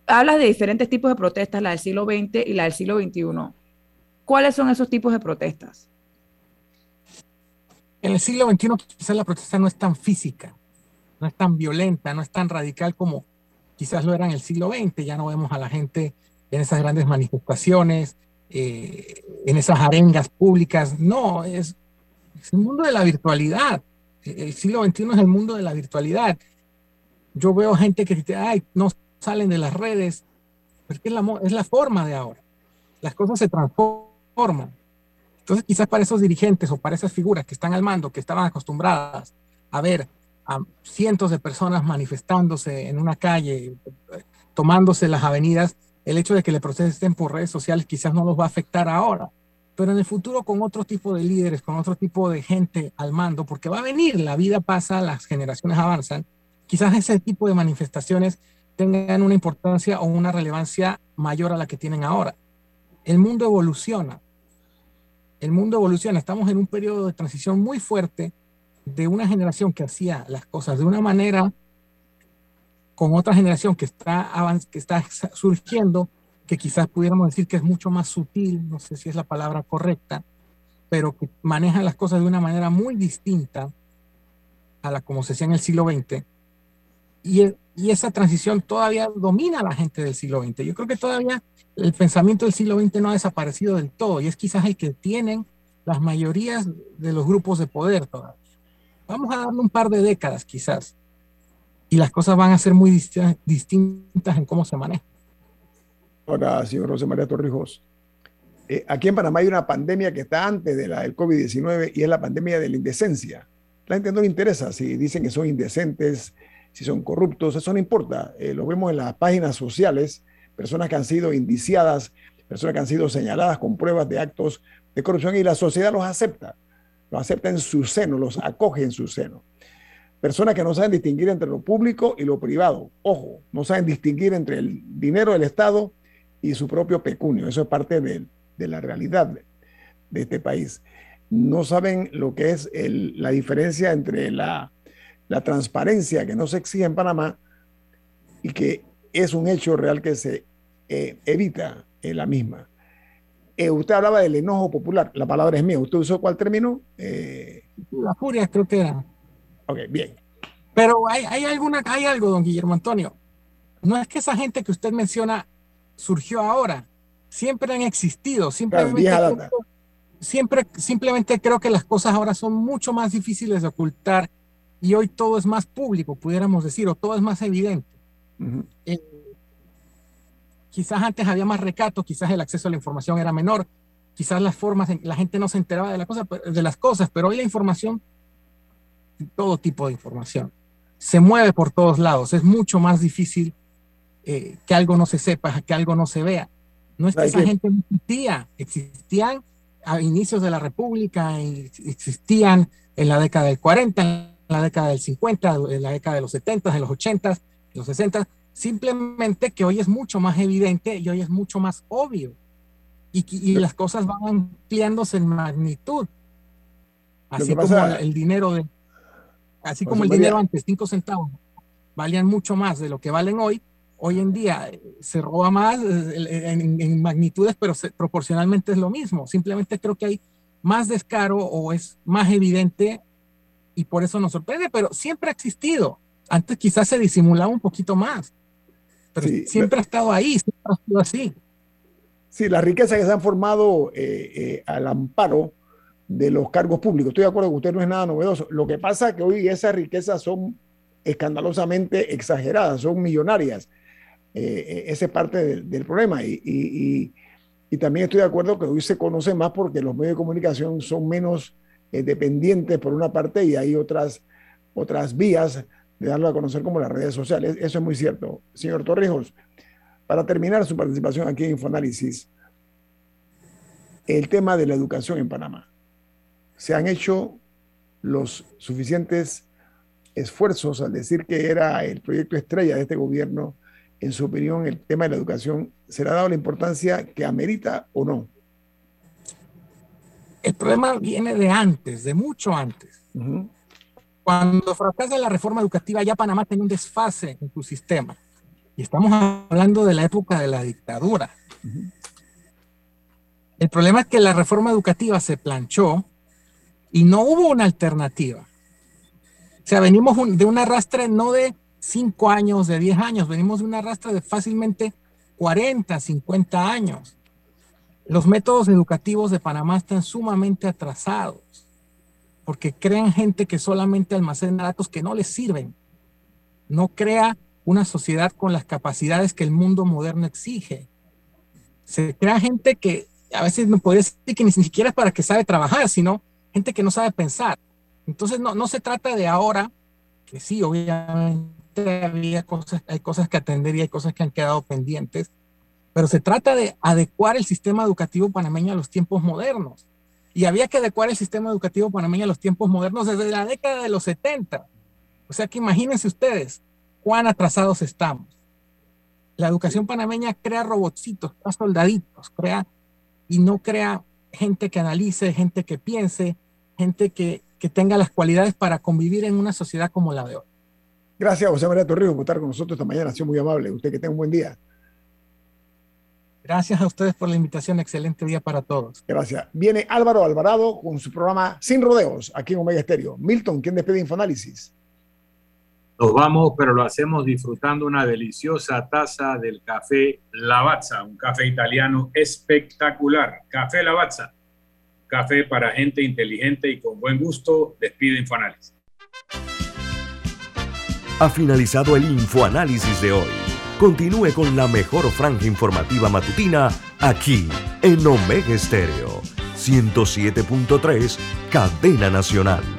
hablas de diferentes tipos de protestas, la del siglo XX y la del siglo XXI. ¿Cuáles son esos tipos de protestas? En el siglo XXI quizás la protesta no es tan física, no es tan violenta, no es tan radical como quizás lo era en el siglo XX. Ya no vemos a la gente en esas grandes manifestaciones, eh, en esas arengas públicas. No, es, es el mundo de la virtualidad. El siglo XXI es el mundo de la virtualidad. Yo veo gente que dice, ay, no salen de las redes, porque es la, es la forma de ahora. Las cosas se transforman. Entonces, quizás para esos dirigentes o para esas figuras que están al mando, que estaban acostumbradas a ver a cientos de personas manifestándose en una calle, tomándose las avenidas, el hecho de que le protesten por redes sociales quizás no los va a afectar ahora, pero en el futuro con otro tipo de líderes, con otro tipo de gente al mando, porque va a venir, la vida pasa, las generaciones avanzan, quizás ese tipo de manifestaciones tengan una importancia o una relevancia mayor a la que tienen ahora. El mundo evoluciona. El mundo evoluciona. Estamos en un periodo de transición muy fuerte de una generación que hacía las cosas de una manera con otra generación que está, que está surgiendo, que quizás pudiéramos decir que es mucho más sutil, no sé si es la palabra correcta, pero que maneja las cosas de una manera muy distinta a la como se hacía en el siglo XX. Y, y esa transición todavía domina a la gente del siglo XX. Yo creo que todavía el pensamiento del siglo XX no ha desaparecido del todo y es quizás el que tienen las mayorías de los grupos de poder todavía. Vamos a darle un par de décadas quizás y las cosas van a ser muy distintas en cómo se manejan. Ahora, señor José María Torrijos, eh, aquí en Panamá hay una pandemia que está antes de la del COVID-19 y es la pandemia de la indecencia. La gente no le interesa si dicen que son indecentes, si son corruptos, eso no importa. Eh, lo vemos en las páginas sociales, personas que han sido indiciadas, personas que han sido señaladas con pruebas de actos de corrupción y la sociedad los acepta, los acepta en su seno, los acoge en su seno. Personas que no saben distinguir entre lo público y lo privado. Ojo, no saben distinguir entre el dinero del Estado y su propio pecunio. Eso es parte de, la realidad de, este país. No saben lo que es la diferencia entre la la transparencia que no se exige en Panamá y que es un hecho real que se eh, evita en la misma. Eh, usted hablaba del enojo popular, la palabra es mía. ¿Usted usó cuál término? Eh, la furia era. Ok, bien. Pero hay, hay, alguna, hay algo, don Guillermo Antonio. No es que esa gente que usted menciona surgió ahora. Siempre han existido. Simplemente, creo, siempre, simplemente creo que las cosas ahora son mucho más difíciles de ocultar y hoy todo es más público, pudiéramos decir, o todo es más evidente. Eh, quizás antes había más recato, quizás el acceso a la información era menor, quizás las formas, la gente no se enteraba de, la cosa, de las cosas, pero hoy la información, todo tipo de información, se mueve por todos lados. Es mucho más difícil eh, que algo no se sepa, que algo no se vea. No es que esa gente no existía, existían a inicios de la República, existían en la década del 40, en la década del 50, en la década de los 70, de los 80, de los 60, simplemente que hoy es mucho más evidente y hoy es mucho más obvio. Y, y las cosas van ampliándose en magnitud. Así como el dinero de, así como el dinero antes, 5 centavos, valían mucho más de lo que valen hoy, hoy en día eh, se roba más eh, en, magnitudes, pero proporcionalmente es lo mismo. Simplemente creo que hay más descaro o es más evidente y por eso nos sorprende, pero siempre ha existido. Antes quizás se disimulaba un poquito más, pero siempre ha estado ahí, siempre ha sido así. Sí, las riquezas que se han formado eh, al amparo de los cargos públicos. Estoy de acuerdo que usted no es nada novedoso. Lo que pasa es que hoy esas riquezas son escandalosamente exageradas, son millonarias. Eh, eh, ese es parte del, problema. Y, también estoy de acuerdo que hoy se conoce más porque los medios de comunicación son menos eh, dependientes por una parte y hay otras, otras vías de darlo a conocer como las redes sociales. Eso es muy cierto. Señor Torrijos, para terminar su participación aquí en Infoanálisis, el tema de la educación en Panamá. Se han hecho los suficientes esfuerzos al decir que era el proyecto estrella de este gobierno en su opinión, el tema de la educación será dado la importancia que amerita o no? El problema viene de antes, de mucho antes. Cuando fracasa la reforma educativa, ya Panamá tenía un desfase en su sistema. Y estamos hablando de la época de la dictadura. El problema es que la reforma educativa se planchó y no hubo una alternativa. O sea, venimos de un arrastre no de 5 años, de 10 años, venimos de una rastra de fácilmente 40, 50 años. Los métodos educativos de Panamá están sumamente atrasados porque crean gente que solamente almacena datos que no les sirven. No crea una sociedad con las capacidades que el mundo moderno exige. Se crea gente que a veces no puede decir que ni siquiera es para que sabe trabajar, sino gente que no sabe pensar. Entonces no, no se trata de ahora, que sí, obviamente había cosas, hay cosas que atender y hay cosas que han quedado pendientes, pero se trata de adecuar el sistema educativo panameño a los tiempos modernos. Y había que adecuar el sistema educativo panameño a los tiempos modernos desde la década de los 70. O sea que imagínense ustedes cuán atrasados estamos. La educación panameña crea robotcitos, crea soldaditos, crea y no crea gente que analice, gente que piense, gente que, que tenga las cualidades para convivir en una sociedad como la de hoy. Gracias, José María Torrijos, por estar con nosotros esta mañana. Ha sido muy amable. Usted que tenga un buen día. Gracias a ustedes por la invitación. Excelente día para todos. Gracias. Viene Álvaro Alvarado con su programa Sin Rodeos aquí en Omega Estéreo. Milton, ¿quién despide Infoanálisis? Nos vamos, pero lo hacemos disfrutando una deliciosa taza del café Lavazza, un café italiano espectacular. Café Lavazza, café para gente inteligente y con buen gusto. Despide Infoanálisis ha finalizado el infoanálisis de hoy. Continúe con la mejor franja informativa matutina aquí en Omega Estéreo 107.3, Cadena Nacional.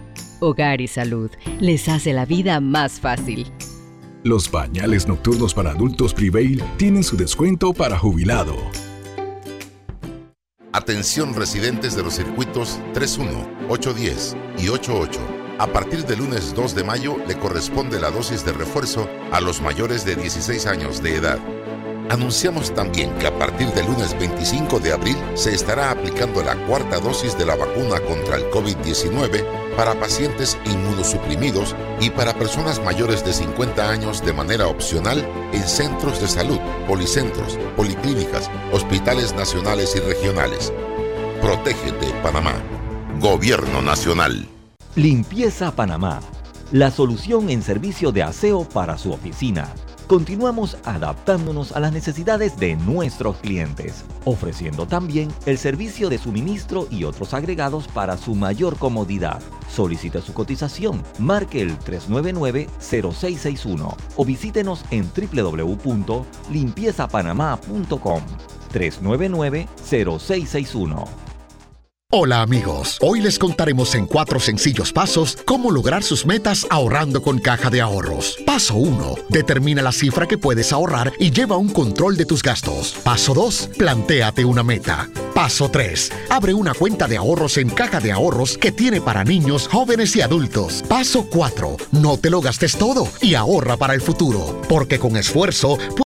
Hogar y Salud les hace la vida más fácil. Los pañales nocturnos para adultos Prevail tienen su descuento para jubilado. Atención residentes de los circuitos 31, 810 y 88. A partir del lunes 2 de mayo le corresponde la dosis de refuerzo a los mayores de 16 años de edad. Anunciamos también que a partir del lunes 25 de abril se estará aplicando la cuarta dosis de la vacuna contra el COVID-19 para pacientes inmunosuprimidos y para personas mayores de 50 años de manera opcional en centros de salud, policentros, policlínicas, hospitales nacionales y regionales. Protégete, Panamá. Gobierno Nacional. Limpieza Panamá. La solución en servicio de aseo para su oficina continuamos adaptándonos a las necesidades de nuestros clientes, ofreciendo también el servicio de suministro y otros agregados para su mayor comodidad. Solicite su cotización, marque el 399-0661 o visítenos en www.limpiezapanamá.com. 399-0661. Hola amigos, hoy les contaremos en cuatro sencillos pasos cómo lograr sus metas ahorrando con caja de ahorros. Paso 1. Determina la cifra que puedes ahorrar y lleva un control de tus gastos. Paso 2. Plantéate una meta. Paso 3. Abre una cuenta de ahorros en caja de ahorros que tiene para niños, jóvenes y adultos. Paso 4. No te lo gastes todo y ahorra para el futuro, porque con esfuerzo